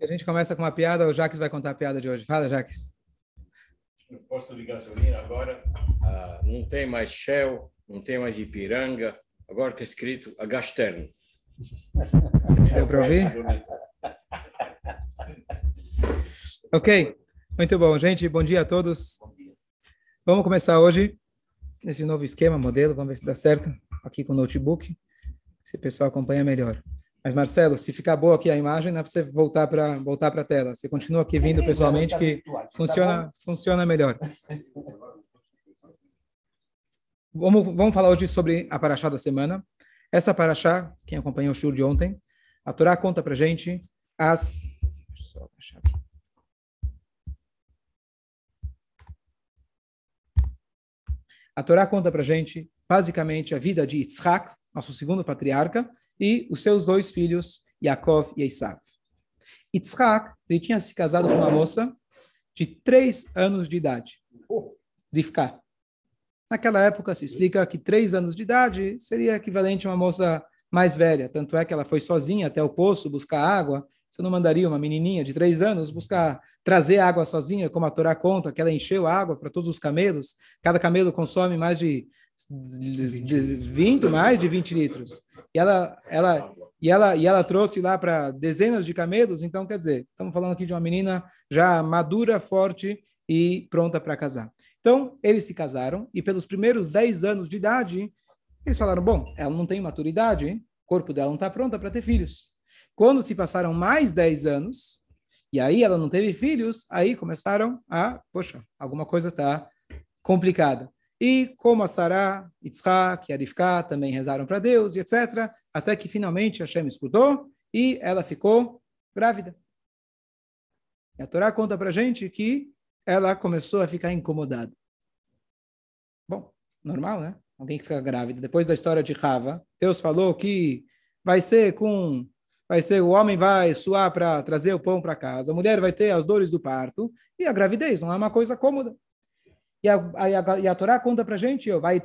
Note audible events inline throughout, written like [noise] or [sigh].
A gente começa com uma piada, o Jaques vai contar a piada de hoje. Fala, Jaques. Posto de gasolina agora, ah, não tem mais Shell, não tem mais Ipiranga, agora está escrito a Gasterno. [laughs] Deu para ouvir? [laughs] ok, muito bom, gente. Bom dia a todos. Vamos começar hoje esse novo esquema, modelo. Vamos ver se dá certo aqui com o notebook. Se o pessoal acompanha melhor. Mas, Marcelo, se ficar boa aqui a imagem, dá para você voltar para voltar a tela. Você continua aqui vindo pessoalmente, que funciona, funciona melhor. Vamos, vamos falar hoje sobre a Paraxá da semana. Essa Paraxá, quem acompanhou o show de ontem, a Torá conta para gente as... Deixa eu só achar aqui. A Torá conta para gente, basicamente, a vida de Yitzhak, nosso segundo patriarca, e os seus dois filhos, Yaakov e Esav. Yitzhak, ele tinha se casado com uma moça de três anos de idade, de ficar. Naquela época se explica que três anos de idade seria equivalente a uma moça mais velha. Tanto é que ela foi sozinha até o poço buscar água. Você não mandaria uma menininha de três anos buscar trazer água sozinha, como a Torá conta, que ela encheu água para todos os camelos. Cada camelo consome mais de, de 20, mais de 20 litros e ela, ela, e ela, e ela trouxe lá para dezenas de camelos. Então, quer dizer, estamos falando aqui de uma menina já madura, forte e pronta para casar. Então, eles se casaram e pelos primeiros 10 anos de idade, eles falaram: bom, ela não tem maturidade, o corpo dela não está pronta para ter filhos. Quando se passaram mais 10 anos, e aí ela não teve filhos, aí começaram a, poxa, alguma coisa está complicada. E como a Sarah, Yitzhak e Arifká também rezaram para Deus, e etc., até que finalmente Hashem escutou e ela ficou grávida. E a Torá conta para gente que ela começou a ficar incomodada. Bom, normal, né? Alguém que fica grávida. Depois da história de Rava, Deus falou que vai ser com vai ser o homem vai suar para trazer o pão para casa, a mulher vai ter as dores do parto e a gravidez não é uma coisa cômoda. E a, a, a, a Torá conta para a gente, vai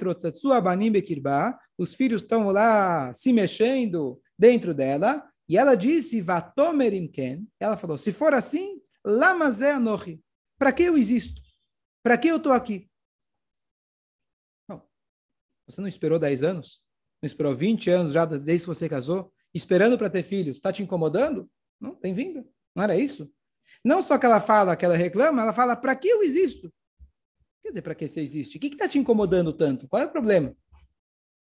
os filhos estão lá se mexendo dentro dela, e ela disse, Vatomerimken, ela falou, se for assim, lamazé anochi, para que eu existo? Para que eu estou aqui? Você não esperou 10 anos? Não esperou 20 anos já desde que você casou? Esperando para ter filhos? Está te incomodando? Não, bem-vinda. Não era isso? Não só que ela fala, que ela reclama, ela fala, para que eu existo? Quer dizer, para que você existe? O que está te incomodando tanto? Qual é o problema?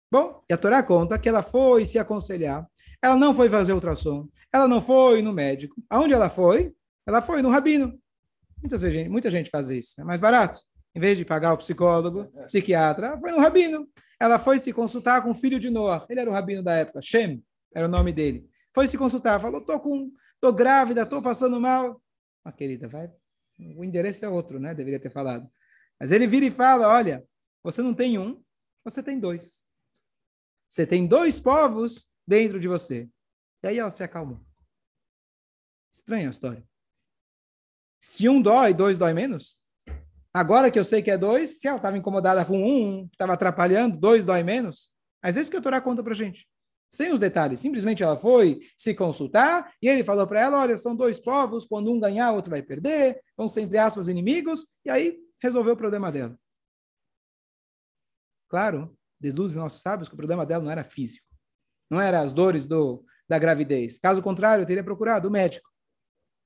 Bom, e a Torá conta que ela foi se aconselhar, ela não foi fazer ultrassom, ela não foi no médico. Aonde ela foi? Ela foi no rabino. Muitas vezes, muita gente faz isso, é mais barato. Em vez de pagar o psicólogo, [laughs] psiquiatra, foi no rabino. Ela foi se consultar com o filho de Noah. Ele era o rabino da época, Shem, era o nome dele. Foi se consultar, falou: tô com, tô grávida, tô passando mal. Ah, querida, vai. O endereço é outro, né? Deveria ter falado. Mas ele vira e fala: olha, você não tem um, você tem dois. Você tem dois povos dentro de você. E aí ela se acalmou. Estranha a história. Se um dói, dois dói menos? Agora que eu sei que é dois, se ela estava incomodada com um, estava atrapalhando, dois dói menos. Mas é isso que a Torá conta para gente. Sem os detalhes. Simplesmente ela foi se consultar e ele falou para ela: olha, são dois povos, quando um ganhar, o outro vai perder, vão ser, entre aspas, inimigos. E aí resolveu o problema dela. Claro, deduzem nossos sábios que o problema dela não era físico. Não era as dores do, da gravidez. Caso contrário, teria procurado o médico.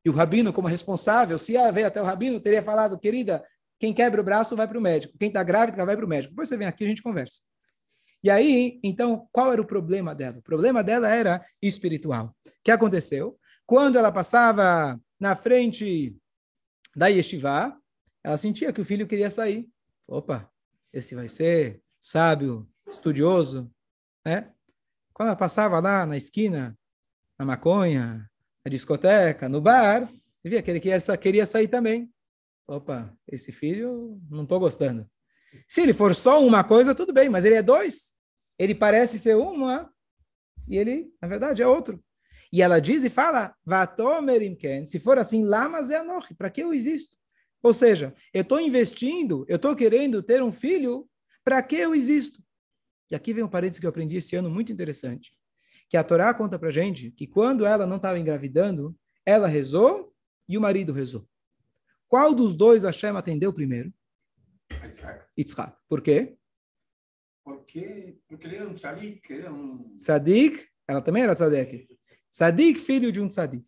E o rabino, como responsável, se ela veio até o rabino, teria falado, querida, quem quebra o braço vai para o médico. Quem está grávida vai para o médico. Depois você vem aqui e a gente conversa. E aí, então, qual era o problema dela? O problema dela era espiritual. O que aconteceu? Quando ela passava na frente da yeshiva, ela sentia que o filho queria sair. Opa, esse vai ser sábio, estudioso, né? Quando ela passava lá na esquina, na maconha, na discoteca, no bar, via que ele queria, queria sair também. Opa, esse filho não estou gostando. Se ele for só uma coisa, tudo bem, mas ele é dois. Ele parece ser uma e ele, na verdade, é outro. E ela diz e fala, se for assim, lá, mas é anoche, para que eu existo? Ou seja, eu estou investindo, eu estou querendo ter um filho, para que eu existo? E aqui vem um parênteses que eu aprendi esse ano muito interessante. Que a Torá conta para gente que quando ela não estava engravidando, Ela rezou e o marido rezou. Qual dos dois Hashem atendeu primeiro? Yitzhak. Por quê? Porque, porque ele era um tzadik, ele era um... Tzadik, ela também era tzadik. Tzadik, filho de um tzadik.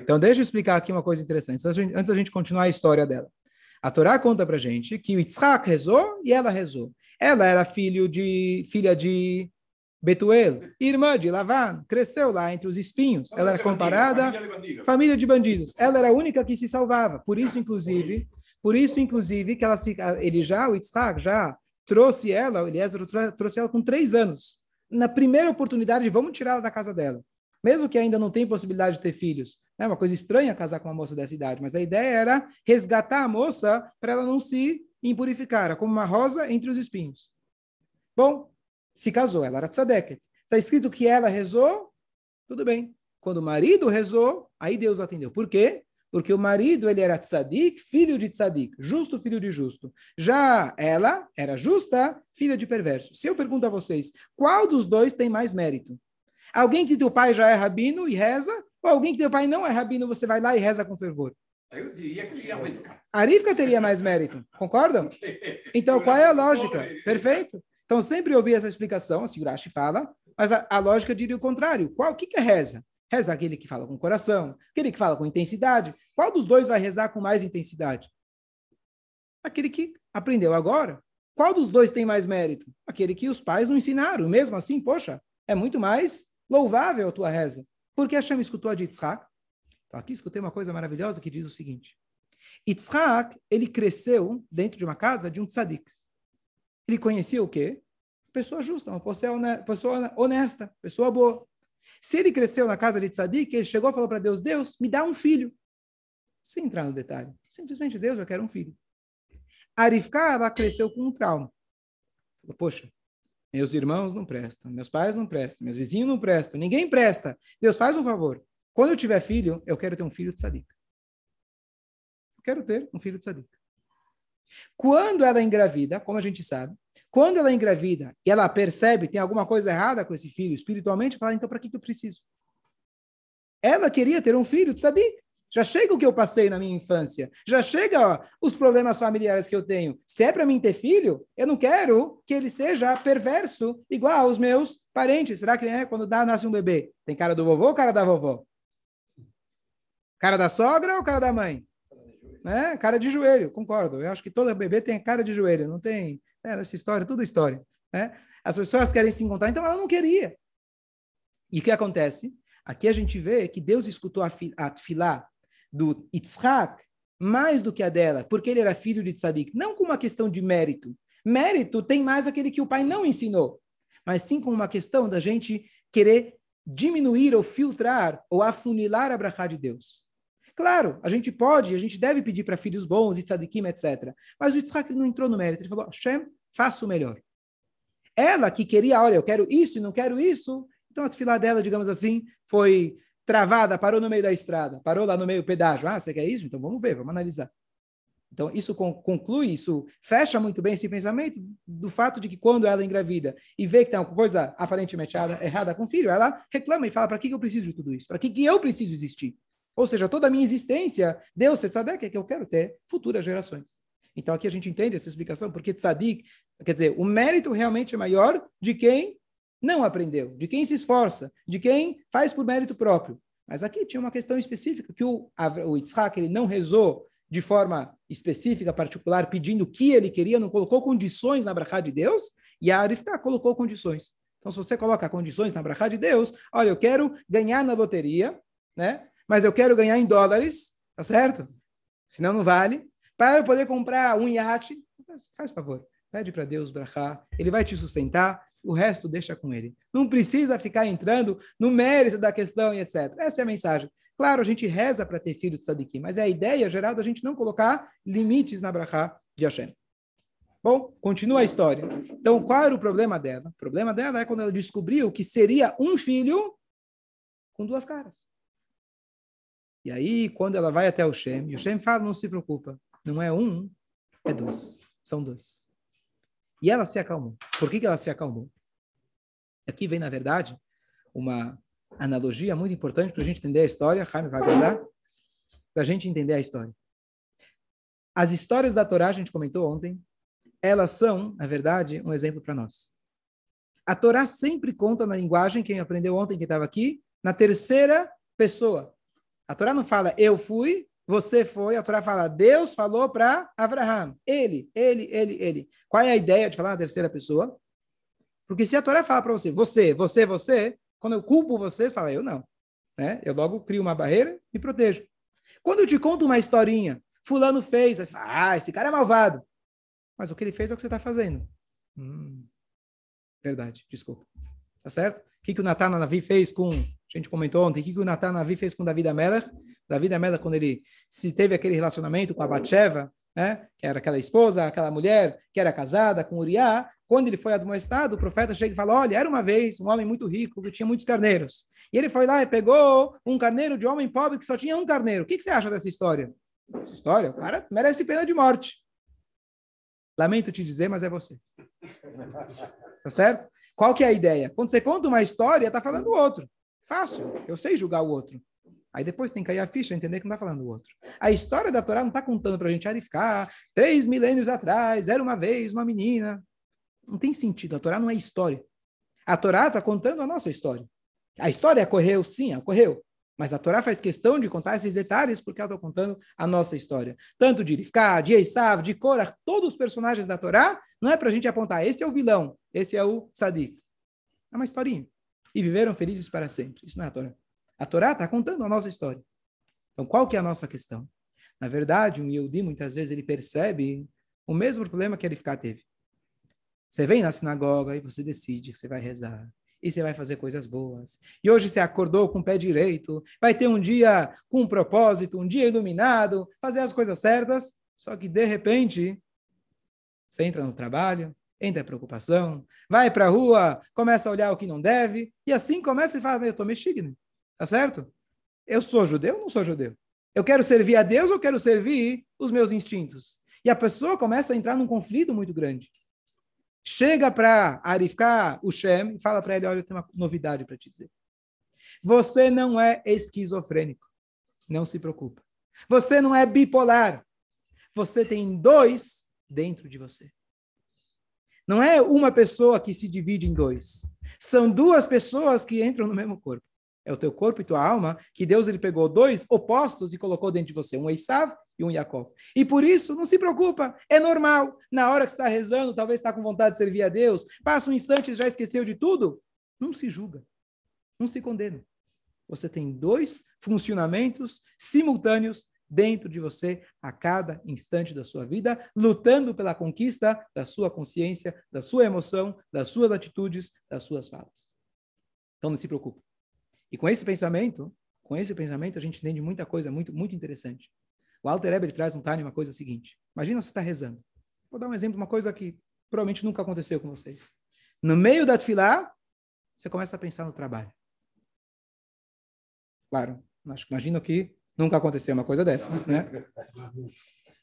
Então, deixa eu explicar aqui uma coisa interessante, antes da gente continuar a história dela. A Torá conta pra gente que o Yitzhak rezou e ela rezou. Ela era filho de, filha de Betuel, irmã de Lavan, cresceu lá entre os espinhos. Ela era comparada família de bandidos. Ela era a única que se salvava. Por isso, inclusive, por isso, inclusive, que ela se, ele já, o Yitzhak, já trouxe ela, o Eliezer trouxe ela com três anos. Na primeira oportunidade, vamos tirá-la da casa dela. Mesmo que ainda não tenha possibilidade de ter filhos. É uma coisa estranha casar com uma moça dessa idade, mas a ideia era resgatar a moça para ela não se impurificar, como uma rosa entre os espinhos. Bom, se casou, ela era tzadeket. Está escrito que ela rezou, tudo bem. Quando o marido rezou, aí Deus atendeu. Por quê? Porque o marido ele era tzadik, filho de tzadik, justo filho de justo. Já ela era justa, filha de perverso. Se eu pergunto a vocês, qual dos dois tem mais mérito? Alguém que teu pai já é rabino e reza, ou alguém que teu pai não é rabino, você vai lá e reza com fervor? Eu diria que seria muito A Rivka teria mais mérito, concordam? [laughs] Então, qual é a lógica? Perfeito? Então, sempre ouvi essa explicação, a Sigurashi fala, mas a, a, lógica diria o contrário. Qual, o que, que é reza? Reza aquele que fala com o coração, aquele que fala com intensidade. Qual dos dois vai rezar com mais intensidade? Aquele que aprendeu agora. Qual dos dois tem mais mérito? Aquele que os pais não ensinaram. Mesmo assim, poxa, é muito mais louvável a tua reza. Porque Hashem escutou a de Yitzhak. Então, aqui escutei uma coisa maravilhosa que diz o seguinte. Yitzhak, ele cresceu dentro de uma casa de um tzadik. Ele conhecia o quê? Pessoa justa, uma pessoa honesta, pessoa boa. Se ele cresceu na casa de Tzadik, ele chegou e falou para Deus, Deus, me dá um filho. Sem entrar no detalhe. Simplesmente, Deus, eu quero um filho. Arifká, ela cresceu com um trauma. Poxa, meus irmãos não prestam, meus pais não prestam, meus vizinhos não prestam, ninguém presta. Deus, faz um favor. Quando eu tiver filho, eu quero ter um filho de Tzadik. Eu quero ter um filho de Tzadik. Quando ela engravida, como a gente sabe, quando ela engravida e ela percebe que tem alguma coisa errada com esse filho espiritualmente, fala, então para que, que eu preciso? Ela queria ter um filho, tzadik. Já chega o que eu passei na minha infância. Já chega ó, os problemas familiares que eu tenho. Se é para mim ter filho, eu não quero que ele seja perverso, igual aos meus parentes. Será que é quando dá, nasce um bebê? Tem cara do vovô ou cara da vovó? Cara da sogra ou cara da mãe? né? Cara de joelho, concordo. Eu acho que todo bebê tem cara de joelho, não tem é, nessa história, tudo história, né? As pessoas querem se encontrar, então ela não queria. E o que acontece? Aqui a gente vê que Deus escutou a, a tefilá do Yitzhak mais do que a dela, porque ele era filho de Tzadik, não com uma questão de mérito. Mérito tem mais aquele que o pai não ensinou, mas sim com uma questão da gente querer diminuir ou filtrar ou afunilar a brachá de Deus. Claro, a gente pode, a gente deve pedir para filhos bons, e tzadikim, etc. Mas o Yitzhak não entrou no mérito. Ele falou, Hashem, faça o melhor. Ela que queria, olha, eu quero isso e não quero isso. Então a fila dela, digamos assim, foi travada, parou no meio da estrada, parou lá no meio do pedágio. Ah, você quer isso? Então vamos ver, vamos analisar. Então, isso conclui, isso fecha muito bem esse pensamento do fato de que quando ela é engravida e vê que tem uma coisa aparentemente errada com o filho, ela reclama e fala: para que eu preciso de tudo isso? Para que eu preciso existir? Ou seja, toda a minha existência, Deus, tzadek, é que eu quero ter futuras gerações. Então aqui a gente entende essa explicação, porque tzadik, quer dizer, o mérito realmente é maior de quem não aprendeu, de quem se esforça, de quem faz por mérito próprio. Mas aqui tinha uma questão específica, que o, o ele não rezou de forma específica, particular, pedindo o que ele queria, não colocou condições na brachá de Deus, e a Arifka colocou condições. Então, se você coloca condições na brachá de Deus, olha, eu quero ganhar na loteria, né? mas eu quero ganhar em dólares, tá certo? Senão não vale. Para eu poder comprar um iate, faz favor, pede para Deus brachá, ele vai te sustentar, o resto deixa com ele. Não precisa ficar entrando no mérito da questão e etc. Essa é a mensagem. Claro, a gente reza para ter filho de Sadiqim, mas é a ideia geral da gente não colocar limites na brachá de Hashem. Bom, continua a história. Então, qual era o problema dela? O problema dela é quando ela descobriu que seria um filho com duas caras. E aí, quando ela vai até o Shem, e o Shem fala, não se preocupa, não é um, é dois. São dois. E ela se acalmou. Por que, que ela se acalmou? Aqui vem, na verdade, uma analogia muito importante para a gente entender a história. Jaime vai guardar para a gente entender a história. As histórias da Torá, a gente comentou ontem, elas são, na verdade, um exemplo para nós. A Torá sempre conta na linguagem, quem aprendeu ontem, que estava aqui, na terceira pessoa. A Torá não fala eu fui, você foi, a Torá fala Deus falou para Abraham. Ele, ele, ele, ele. Qual é a ideia de falar na terceira pessoa? Porque se a Torá fala para você, você, você, você, quando eu culpo você, você fala eu não. Né? Eu logo crio uma barreira e protejo. Quando eu te conto uma historinha, fulano fez, você fala, ah, esse cara é malvado. Mas o que ele fez é o que você está fazendo. Hum, verdade, desculpa. Tá certo? O que, que o Natan Navi fez com. A gente comentou ontem. O que, que o Natan Navi fez com Davi Amelech? Davi Amelech, quando ele se teve aquele relacionamento com a Batsheva, né? que era aquela esposa, aquela mulher que era casada com Uriah, quando ele foi admoestado, o profeta chega e fala: Olha, era uma vez um homem muito rico que tinha muitos carneiros. E ele foi lá e pegou um carneiro de homem pobre que só tinha um carneiro. O que, que você acha dessa história? Essa história, o cara merece pena de morte. Lamento te dizer, mas é você. Tá certo? Qual que é a ideia? Quando você conta uma história, tá falando o outro. Fácil. Eu sei julgar o outro. Aí depois tem que cair a ficha, entender que não está falando o outro. A história da Torá não está contando para a gente arificar. Três milênios atrás, era uma vez uma menina. Não tem sentido. A Torá não é história. A Torá está contando a nossa história. A história ocorreu, sim, ocorreu. Mas a Torá faz questão de contar esses detalhes porque ela está contando a nossa história. Tanto de Rivka, de Esav, de Korah, todos os personagens da Torá, não é para a gente apontar, esse é o vilão, esse é o Sadik. É uma historinha. E viveram felizes para sempre. Isso não é a Torá. A Torá está contando a nossa história. Então, qual que é a nossa questão? Na verdade, um Yehudi, muitas vezes, ele percebe o mesmo problema que a Rivka teve. Você vem na sinagoga e você decide que você vai rezar e você vai fazer coisas boas. E hoje você acordou com o pé direito, vai ter um dia com um propósito, um dia iluminado, fazer as coisas certas, só que de repente você entra no trabalho, entra a preocupação, vai para a rua, começa a olhar o que não deve, e assim começa e fala, eu estou mexigno, tá certo? Eu sou judeu ou não sou judeu? Eu quero servir a Deus ou quero servir os meus instintos? E a pessoa começa a entrar num conflito muito grande chega para Arifká, o Shem, e fala para ele: Olha, eu tenho uma novidade para te dizer. Você não é esquizofrênico. Não se preocupa. Você não é bipolar. Você tem dois dentro de você. Não é uma pessoa que se divide em dois. São duas pessoas que entram no mesmo corpo. É o teu corpo e tua alma que Deus ele pegou dois opostos e colocou dentro de você, um Esav e um Yaakov. E por isso, não se preocupa, é normal. Na hora que está rezando, talvez está com vontade de servir a Deus, passa um instante e já esqueceu de tudo. Não se julga, não se condena. Você tem dois funcionamentos simultâneos dentro de você a cada instante da sua vida, lutando pela conquista da sua consciência, da sua emoção, das suas atitudes, das suas falas. Então não se preocupe. E com esse pensamento, com esse pensamento a gente entende muita coisa muito muito interessante. O Alter Eber traz um Tânia uma coisa seguinte. Imagina você está rezando. Vou dar um exemplo, uma coisa que provavelmente nunca aconteceu com vocês. No meio da tefilá, você começa a pensar no trabalho. Claro, acho que imagino que nunca aconteceu uma coisa dessa, né?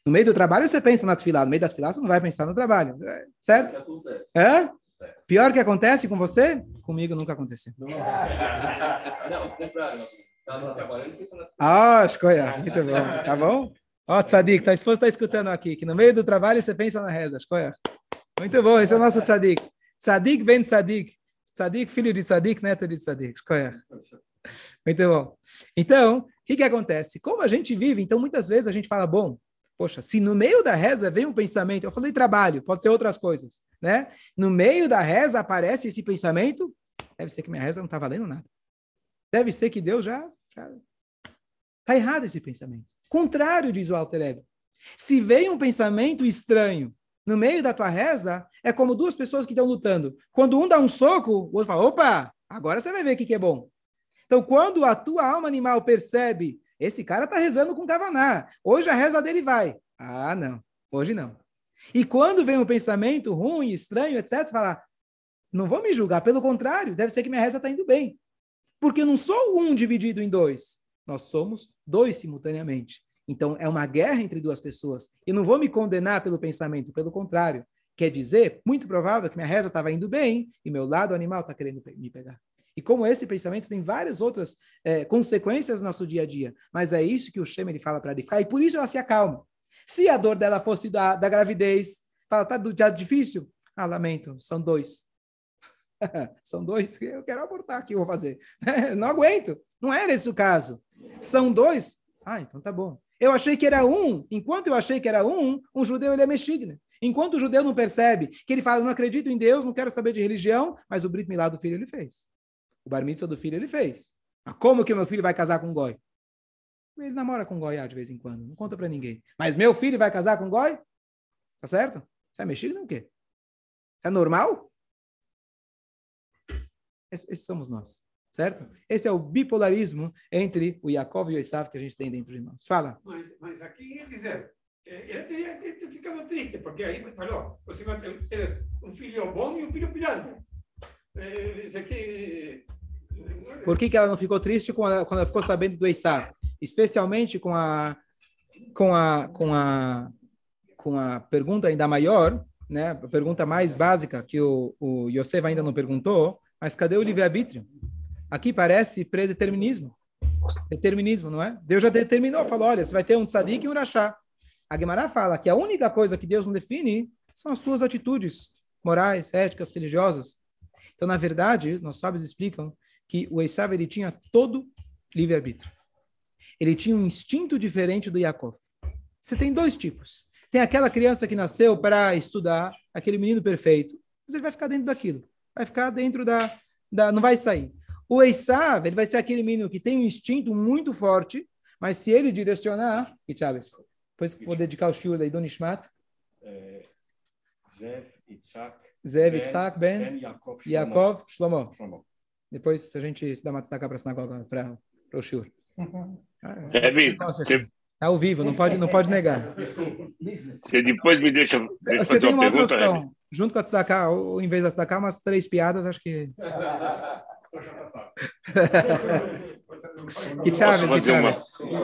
No meio do trabalho você pensa na tefilá, no meio da tefilá você não vai pensar no trabalho, é, certo? É? Pior que acontece com você? Comigo nunca aconteceu. Não, [laughs] não, ah, escolha. Muito bom. Tá bom? Ó, Tzadik, tua esposa está escutando aqui, que no meio do trabalho você pensa na reza. Escolha. Muito bom, esse é o nosso Tzadik. Tzadik ben Tzadik. Tzadik, filho de Tzadik, neto de Tzadik. Escolha. Muito bom. Então, o que, que acontece? Como a gente vive, então muitas vezes a gente fala, bom, poxa, se no meio da reza vem um pensamento, eu falei trabalho, pode ser outras coisas, né? No meio da reza aparece esse pensamento, deve ser que minha reza não está valendo nada. Deve ser que Deus já Está errado esse pensamento. Contrário, diz o Alter Ego. Se vem um pensamento estranho no meio da tua reza, é como duas pessoas que estão lutando. Quando um dá um soco, o outro fala: opa, agora você vai ver o que, que é bom. Então, quando a tua alma animal percebe, esse cara está rezando com Kavaná, hoje a reza dele vai. Ah, não, hoje não. E quando vem um pensamento ruim, estranho, etc., você fala: não vou me julgar, pelo contrário, deve ser que minha reza está indo bem. Porque eu não sou um dividido em dois. Nós somos dois simultaneamente. Então, é uma guerra entre duas pessoas. E não vou me condenar pelo pensamento, pelo contrário. Quer dizer, muito provável que minha reza estava indo bem e meu lado animal está querendo me pegar. E como esse pensamento tem várias outras é, consequências no nosso dia a dia. Mas é isso que o Shem ele fala para Rivka. E por isso ela se acalma. Se a dor dela fosse da, da gravidez, fala, tá do dia difícil? Ah, lamento, são dois. [laughs] são dois que eu quero abortar aqui, eu vou fazer. [laughs] Não aguento. Não era esse o caso. São dois? Ah, então tá bom. Eu achei que era um. Enquanto eu achei que era um, um judeu ele é mexigna. Enquanto o judeu não percebe que ele fala, não acredito em Deus, não quero saber de religião, mas o Brit Milá do filho ele fez. O Bar Mitzvah do filho ele fez. Mas como que meu filho vai casar com um goi? Ele namora com um goi de vez em quando, não conta para ninguém. Mas meu filho vai casar com um goi? Tá certo? Você é mexigna ou quê? Isso é normal? Esses somos nós certo? Esse é o bipolarismo entre o Yaakov e o Esav que a gente tem dentro de nós. Fala. Mas, mas aqui, quer dizer, ele, ele, ele ficava triste, porque aí falou, você vai ter um filho bom e um filho pilantra. Isso aqui... Por que, que ela não ficou triste quando ela, quando ela ficou sabendo do Esav? Especialmente com a, com a, com a, com a pergunta ainda maior, né? a pergunta mais básica que o, o Yosef ainda não perguntou, mas cadê o livre-arbítrio? Aqui parece predeterminismo. Determinismo, não é? Deus já determinou, falou, olha, você vai ter um tzadik e um rachá. A Gemara fala que a única coisa que Deus não define são as suas atitudes morais, éticas, religiosas. Então, na verdade, nossos sábios explicam que o Esav ele tinha todo livre-arbítrio. Ele tinha um instinto diferente do Yaakov. Você tem dois tipos. Tem aquela criança que nasceu para estudar, aquele menino perfeito, mas ele vai ficar dentro daquilo. Vai ficar dentro da, da não vai sair. O Esav, ele vai ser aquele menino que tem um instinto muito forte, mas se ele direcionar, e Chaves, depois vou dedicar o shiur da Idon Ishmat. É, Zev, Itzhak, Zev, Itzhak, Ben, Ben Yaakov, Yaakov, Shlomo. Shlomo. Depois, se a gente se dá uma destaca para a sinagoga, para o. Zev, Nossa, você, Tá ao vivo, não pode, não pode negar. você depois me deixa, Você fazer tem uma uma outra opção. Junto com a tzedakah, ou em vez da tzedakah, umas três piadas, acho que... [laughs] Que Chaves, Posso que fazer uma-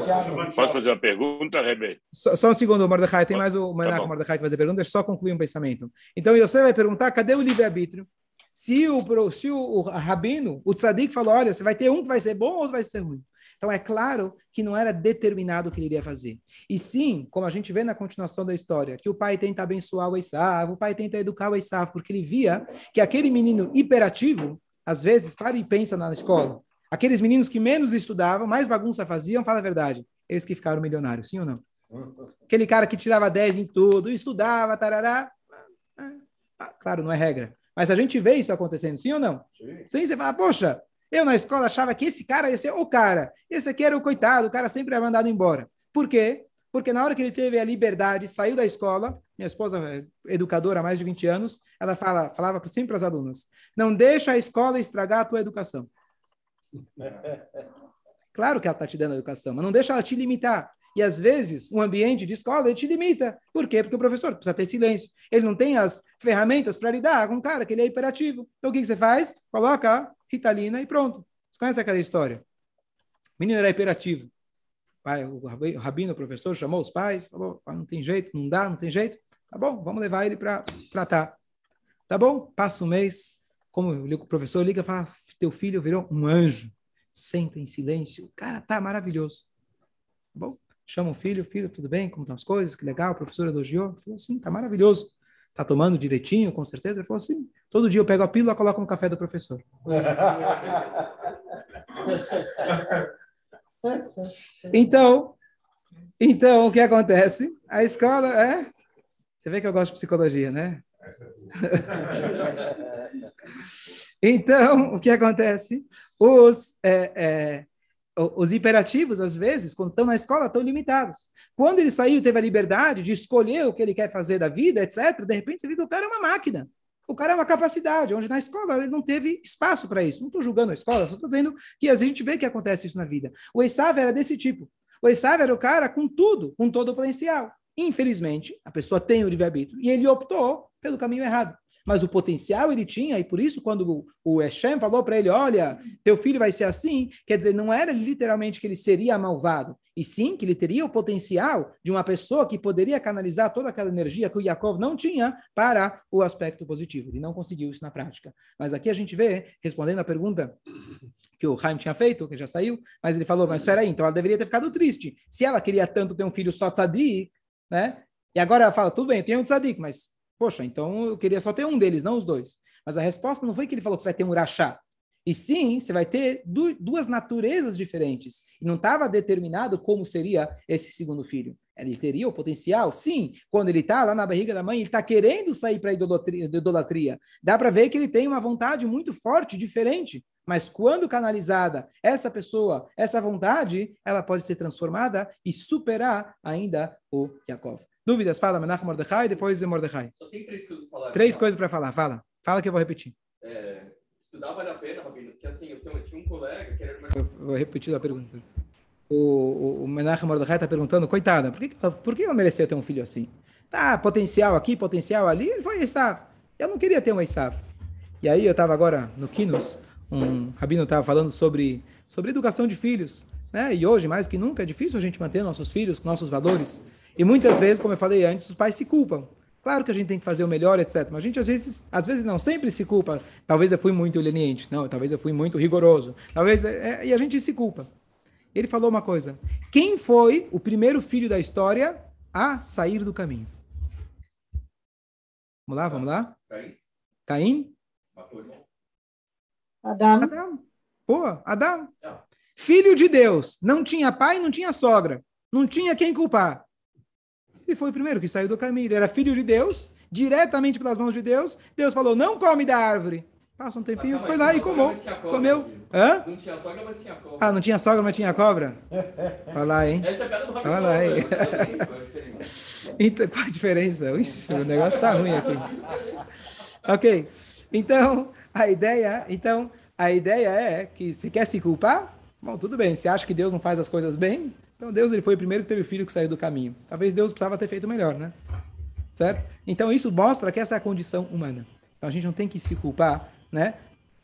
Chaves. Posso fazer uma pergunta, Rebe? Só, só um segundo, Mordecai. Tem mais o Tá Menach bom. Mordecai que vai fazer pergunta. Deixa eu só concluir um pensamento. Então, você vai perguntar, cadê o livre-arbítrio? Se o, se o, o rabino, o tzadik falou, olha, você vai ter um que vai ser bom ou outro vai ser ruim. Então, é claro que não era determinado o que ele iria fazer. E sim, como a gente vê na continuação da história, que o pai tenta abençoar o Esav, o pai tenta educar o Esav, porque ele via que aquele menino hiperativo, às vezes, para e pensa na escola. Aqueles meninos que menos estudavam, mais bagunça faziam, fala a verdade, eles que ficaram milionários, sim ou não? Aquele cara que tirava 10 em tudo, estudava, tarará. ah, ah, claro, não é regra. Mas a gente vê isso acontecendo, sim ou não? Sim, você fala, poxa, eu na escola achava que esse cara ia ser o cara. Esse aqui era o coitado, o cara sempre era mandado embora. Por quê? Porque na hora que ele teve a liberdade, saiu da escola, minha esposa é educadora há mais de 20 anos, ela fala, falava sempre para as alunas, não deixa a escola estragar a tua educação. [laughs] Claro que ela está te dando educação, mas não deixa ela te limitar. E às vezes, um ambiente de escola ele te limita. Por quê? Porque o professor precisa ter silêncio. Ele não tem as ferramentas para lidar com um cara que ele é hiperativo. Então o que, que você faz? Coloca Ritalina e pronto. Você conhece aquela história? O menino era hiperativo. Pai, o rabi- o rabino, o professor, chamou os pais, falou: "Ah, não tem jeito, não dá, não tem jeito. Tá bom, vamos levar ele para tratar. Tá bom? Passa um mês. Como o professor liga fala: teu filho virou um anjo. Senta em silêncio. O cara tá maravilhoso. Tá bom? Chama o filho, filho, tudo bem? Como estão as coisas? Que legal, o professor elogiou. Ele falou, sim, tá maravilhoso. Tá tomando direitinho, com certeza? Ele falou, sim. Todo dia eu pego a pílula e coloco no café do professor. [laughs] Então, então, o que acontece? A escola é... Você vê que eu gosto de psicologia, né? [laughs] Então, o que acontece? Os, é, é, os hiperativos, às vezes, quando estão na escola, estão limitados. Quando ele saiu, teve a liberdade de escolher o que ele quer fazer da vida, etc., de repente você vê que o cara é uma máquina. O cara é uma capacidade, onde na escola ele não teve espaço para isso. Não estou julgando a escola, estou dizendo que a gente vê que acontece isso na vida. O Esav era desse tipo. O Esav era o cara com tudo, com todo o potencial. Infelizmente, a pessoa tem o livre-arbítrio e ele optou pelo caminho errado. Mas o potencial ele tinha, e por isso, quando o, Hashem falou para ele: Olha, teu filho vai ser assim, quer dizer, não era literalmente que ele seria malvado, e sim que ele teria o potencial de uma pessoa que poderia canalizar toda aquela energia que o Yaakov não tinha para o aspecto positivo. Ele não conseguiu isso na prática. Mas aqui a gente vê, respondendo a pergunta que o Haim tinha feito, que já saiu, mas ele falou: Mas espera aí, então ela deveria ter ficado triste. Se ela queria tanto ter um filho só tzadik, né? E agora ela fala: Tudo bem, eu tenho um tzadik, mas Poxa, então eu queria só ter um deles, não os dois. Mas a resposta não foi que ele falou que você vai ter um urachá. E sim, você vai ter du duas naturezas diferentes. E não estava determinado como seria esse segundo filho. Ele teria o potencial, sim. Quando ele está lá na barriga da mãe, ele está querendo sair para a idolatria, idolatria. Dá para ver que ele tem uma vontade muito forte, diferente. Mas quando canalizada, essa pessoa, essa vontade, ela pode ser transformada e superar ainda o Yaakov. Dúvidas? Fala, Menachem Mordecai, depois Mordecai. Só tem três coisas para falar. Três coisas para falar. Fala. Fala que eu vou repetir. É, estudar vale a pena, Rabino, porque assim, eu, tenho, eu tinha um colega que era... Eu vou repetir a pergunta. O, o, o Menachem Mordecai está perguntando, coitada, por que, por que eu merecia ter um filho assim? Tá, potencial aqui, potencial ali, ele foi Esav. Eu não queria ter um Esav. E aí eu estava agora no Kinos, um rabino estava falando sobre, sobre educação de filhos. Né? E hoje, mais que nunca, é difícil a gente manter nossos filhos com nossos valores. E muitas vezes, como eu falei antes, os pais se culpam. Claro que a gente tem que fazer o melhor, etc. Mas a gente às vezes, às vezes não, sempre se culpa. Talvez eu fui muito leniente, não, talvez eu fui muito rigoroso. Talvez é, é, e a gente se culpa. Ele falou uma coisa: quem foi o primeiro filho da história a sair do caminho? Vamos lá, vamos lá? Caim. Caim? Matou o irmão. Adão. Adão. Pô, Adão. Filho de Deus, não tinha pai, não tinha sogra, não tinha quem culpar. Ele foi o primeiro que saiu do caminho. Ele era filho de Deus, diretamente pelas mãos de Deus. Deus falou: não come da árvore. Passa um tempinho, foi lá e tinha comeu. Hã? Não tinha sogra, mas tinha cobra. Ah, não tinha sogra, mas tinha cobra? Olha lá, hein? Essa é a piada do. Olha lá, hein? é diferença? Então, qual a diferença? Ixi, o negócio tá ruim aqui. Ok. Então, a ideia, então, a ideia é que você quer se culpar? Bom, tudo bem. Você acha que Deus não faz as coisas bem? Então, Deus ele foi o primeiro que teve filho que saiu do caminho. Talvez Deus precisava ter feito melhor, né? Certo? Então, isso mostra que essa é a condição humana. Então, a gente não tem que se culpar, né?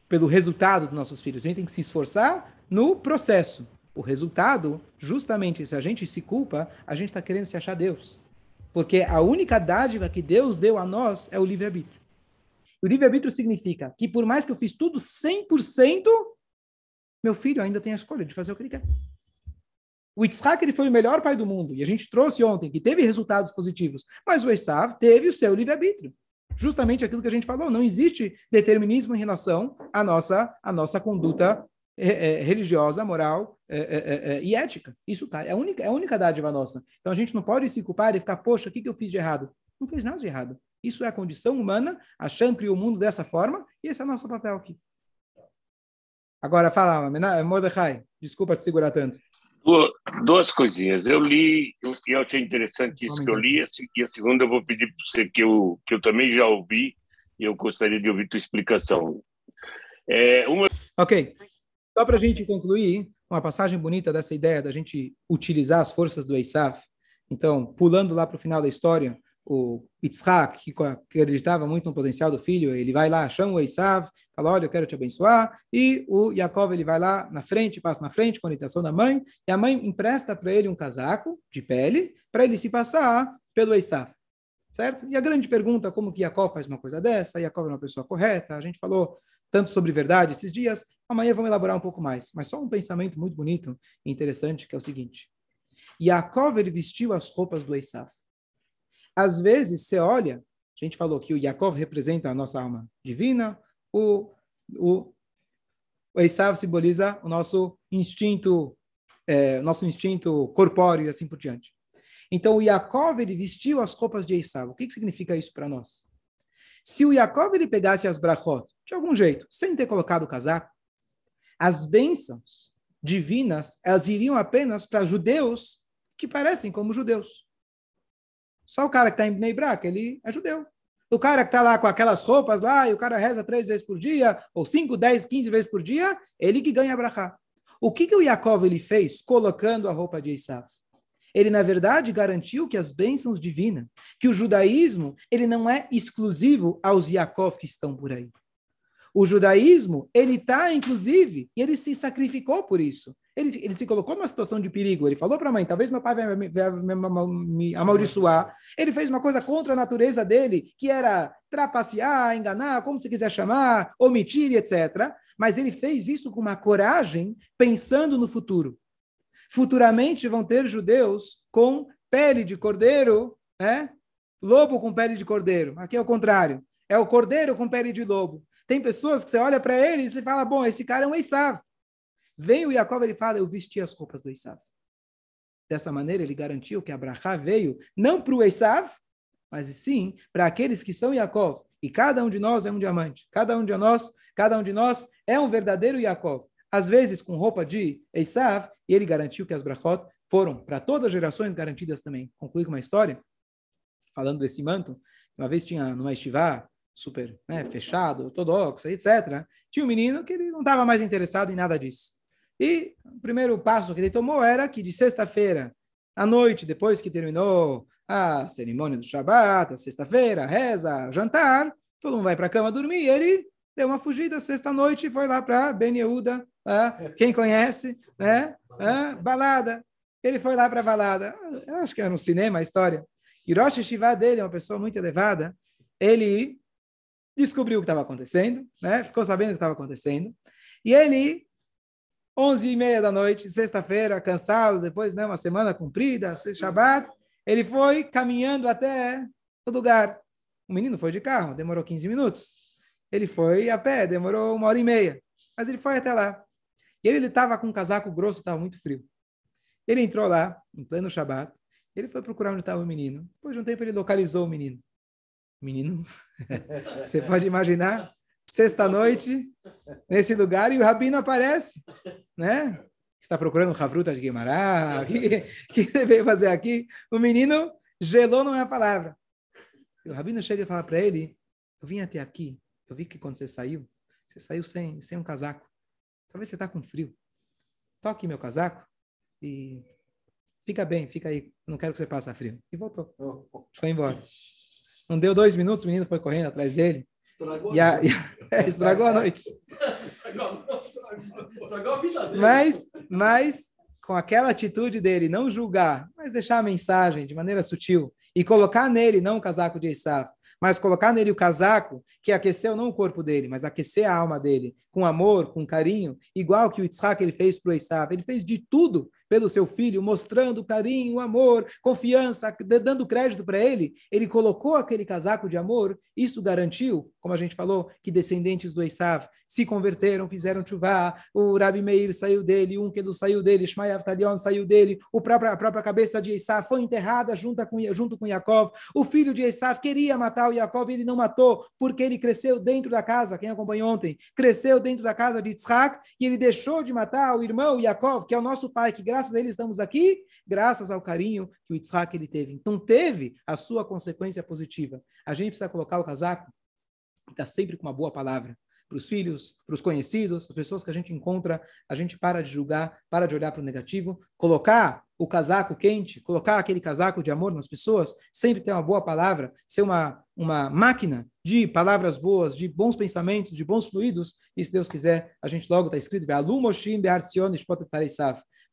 Pelo resultado dos nossos filhos. A gente tem que se esforçar no processo. O resultado, justamente, se a gente se culpa, a gente está querendo se achar Deus. Porque a única dádiva que Deus deu a nós é o livre-arbítrio. O livre-arbítrio significa que por mais que eu fiz tudo 100%, meu filho ainda tem a escolha de fazer o que ele quer. O Yitzhak ele foi o melhor pai do mundo, e a gente trouxe ontem que teve resultados positivos, mas o Esav teve o seu livre-arbítrio. Justamente aquilo que a gente falou, não existe determinismo em relação à nossa, à nossa conduta é, é, religiosa, moral é, e ética. Isso tá, é a única, é a única dádiva nossa. Então a gente não pode se culpar e ficar, poxa, o que, que eu fiz de errado? Não fez nada de errado. Isso é a condição humana, a Shem criou o mundo dessa forma, e esse é o nosso papel aqui. Agora, fala, Mordecai, desculpa te segurar tanto. Duas, coisinhas. Eu li, eu, eu achei interessante isso que eu li, e a segunda eu vou pedir para você que eu, que eu também já ouvi, e eu gostaria de ouvir tua explicação. É, uma Ok. Só para a gente concluir, uma passagem bonita dessa ideia da gente utilizar as forças do Eisaf. Então, pulando lá para o final da história, o Yitzhak, que acreditava muito no potencial do filho, ele vai lá, chama o Esav, fala, olha, eu quero te abençoar, e o Yaakov, ele vai lá na frente, passa na frente com a orientação da mãe, e a mãe empresta para ele um casaco de pele, para ele se passar pelo Esav, certo? E a grande pergunta, como que Yaakov faz uma coisa dessa? Yaakov é uma pessoa correta, a gente falou tanto sobre verdade esses dias, amanhã vamos elaborar um pouco mais, mas só um pensamento muito bonito e interessante, que é o seguinte, Yaakov, ele vestiu as roupas do Esav, às vezes, você olha, a gente falou que o Yaakov representa a nossa alma divina, o, o, o Esav simboliza o nosso instinto, é, nosso instinto corpóreo e assim por diante. Então, o Yaakov, ele vestiu as roupas de Esav. O que, que significa isso para nós? Se o Yaakov, ele pegasse as brachot, de algum jeito, sem ter colocado o casaco, as bênçãos divinas, elas iriam apenas para judeus que parecem como judeus. Só o cara que está em Bnei Brak, ele é judeu. O cara que está lá com aquelas roupas lá, e o cara reza três vezes por dia, ou cinco, dez, quinze vezes por dia, ele que ganha a brachá. O que, que o Yaakov ele fez colocando a roupa de Esav? ele na verdade garantiu que as bênçãos divinas, que o judaísmo, ele não é exclusivo aos Yaakov que estão por aí. O judaísmo, ele está, inclusive, e ele se sacrificou por isso. Ele, ele se colocou numa situação de perigo. Ele falou para a mãe: talvez meu pai vai me, vai me amaldiçoar. Ele fez uma coisa contra a natureza dele, que era trapacear, enganar, como se quiser chamar, omitir, etc. Mas ele fez isso com uma coragem, pensando no futuro. Futuramente vão ter judeus com pele de cordeiro, né? Lobo com pele de cordeiro. Aqui é o contrário. É o cordeiro com pele de lobo. Tem pessoas que você olha para ele e você fala, bom, esse cara é um Esav. Vem o Jacob ele fala, eu vesti as roupas do Esav. Dessa maneira, ele garantiu que Abraha veio não para o Esav, mas sim para aqueles que são Yaakov. E cada um de nós é um diamante. Cada um de nós, cada um de nós é um verdadeiro Yaakov. Às vezes com roupa de Esav, e ele garantiu que as brachot foram para todas as gerações garantidas também. Concluí com uma história, falando desse manto. Uma vez tinha numa estivá, super né, fechado, ortodoxa, etc., tinha um menino que ele não estava mais interessado em nada disso. E o primeiro passo que ele tomou era que de sexta-feira à noite, depois que terminou a cerimônia do Shabat, sexta-feira, reza, jantar, todo mundo vai para a cama dormir, e ele deu uma fugida sexta-noite e foi lá para Ben Yehuda, ah, quem conhece, né? Balada. Ele foi lá para a balada. Acho que era um cinema a história. Rosh Hashivá dele é uma pessoa muito elevada. Ele descobriu o que estava acontecendo, né? ficou sabendo o que estava acontecendo, e ele, onze e meia da noite, sexta-feira, cansado, depois né, uma semana cumprida, Shabbat, ele foi caminhando até o lugar. O menino foi de carro, demorou 15 minutos. Ele foi a pé, demorou uma hora e meia. Mas ele foi até lá. E ele estava com um casaco grosso, estava muito frio. Ele entrou lá, em pleno Shabat, ele foi procurar onde estava o menino. Depois de um tempo, ele localizou o menino menino. [laughs] Você pode imaginar, sexta-noite, nesse lugar, e o rabino aparece, né? Está procurando Havruta de Guimarães? O que, que você veio fazer aqui? O menino gelou não é a palavra. E o rabino chega e fala para ele, eu vim até aqui, eu vi que quando você saiu, você saiu sem, sem um casaco. Talvez você está com frio. Toque meu casaco e fica bem, fica aí. Não quero que você passe frio. E voltou. Foi embora. Não deu dois minutos, o menino foi correndo atrás dele. Estragou e a, a, [laughs] é, estragou a noite. estragou a bicha dele. Mas, mas, com aquela atitude dele, não julgar, mas deixar a mensagem de maneira sutil e colocar nele não o casaco de Esav, mas colocar nele o casaco que aqueceu não o corpo dele, mas aquecer a alma dele, com amor, com carinho, igual que o Yitzhak ele fez para o Esav. Ele fez de tudo pelo seu filho, mostrando carinho, amor, confiança, dando crédito para ele, ele colocou aquele casaco de amor, isso garantiu, como a gente falou, que descendentes do Esav se converteram, fizeram chuvá, o Rabi Meir saiu dele, um Unkedu saiu dele, Shmai Avtalion saiu dele, o próprio, a própria cabeça de Esav foi enterrada junto com, junto com Yaakov, o filho de Esav queria matar o Yaakov, ele não matou, porque ele cresceu dentro da casa, quem acompanhou ontem, cresceu dentro da casa de Yitzhak, e ele deixou de matar o irmão Yaakov, que é o nosso pai, que graças a ele estamos aqui, graças ao carinho que o Yitzhak ele teve. Então teve a sua consequência positiva. A gente precisa colocar o casaco, está sempre com uma boa palavra. Para os filhos, para os conhecidos, as pessoas que a gente encontra, a gente para de julgar, para de olhar para o negativo, colocar o casaco quente, colocar aquele casaco de amor nas pessoas, sempre ter uma boa palavra, ser uma, uma máquina de palavras boas, de bons pensamentos, de bons fluidos, e se Deus quiser, a gente logo está escrito,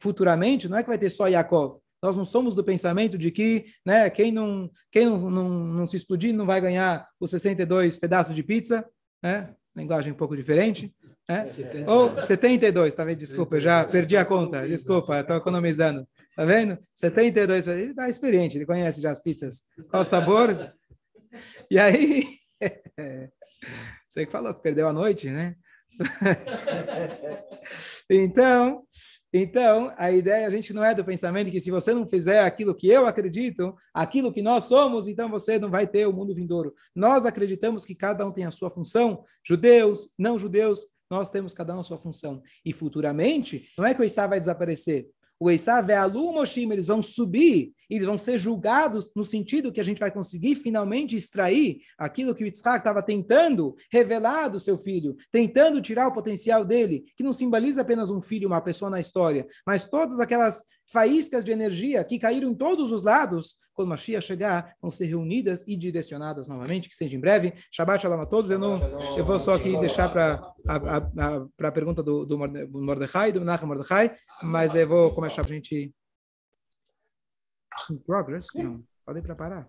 futuramente, não é que vai ter só Yaakov. Nós não somos do pensamento de que né, quem, não, quem não, não, não se explodir não vai ganhar os 62 pedaços de pizza, né? linguagem um pouco diferente. Né? Ou 72, tá vendo? Desculpa, eu já perdi a conta. Desculpa, estou economizando. Tá vendo? 72, ele está experiente, ele conhece já as pizzas. Qual o sabor? E aí, [laughs] você que falou que perdeu a noite, né? [laughs] então, então, a ideia, a gente não é do pensamento que se você não fizer aquilo que eu acredito, aquilo que nós somos, então você não vai ter o mundo vindouro. Nós acreditamos que cada um tem a sua função, judeus, não judeus, nós temos cada um a sua função. E futuramente, não é que o Eisá vai desaparecer. O Eisá, Ve'alu Moshim, eles vão subir eles vão ser julgados no sentido que a gente vai conseguir finalmente extrair aquilo que o Yitzhak estava tentando revelar do seu filho, tentando tirar o potencial dele, que não simboliza apenas um filho, uma pessoa na história, mas todas aquelas faíscas de energia que caíram em todos os lados, quando Mashiach chegar, vão ser reunidas e direcionadas novamente, que seja em breve. Shabbat Shalom a todos. Eu, não, eu vou só aqui deixar para a, a, a, pergunta do, do Mordecai, do Menachem Mordecai, mas eu vou começar a gente... In progress? Não, podem preparar.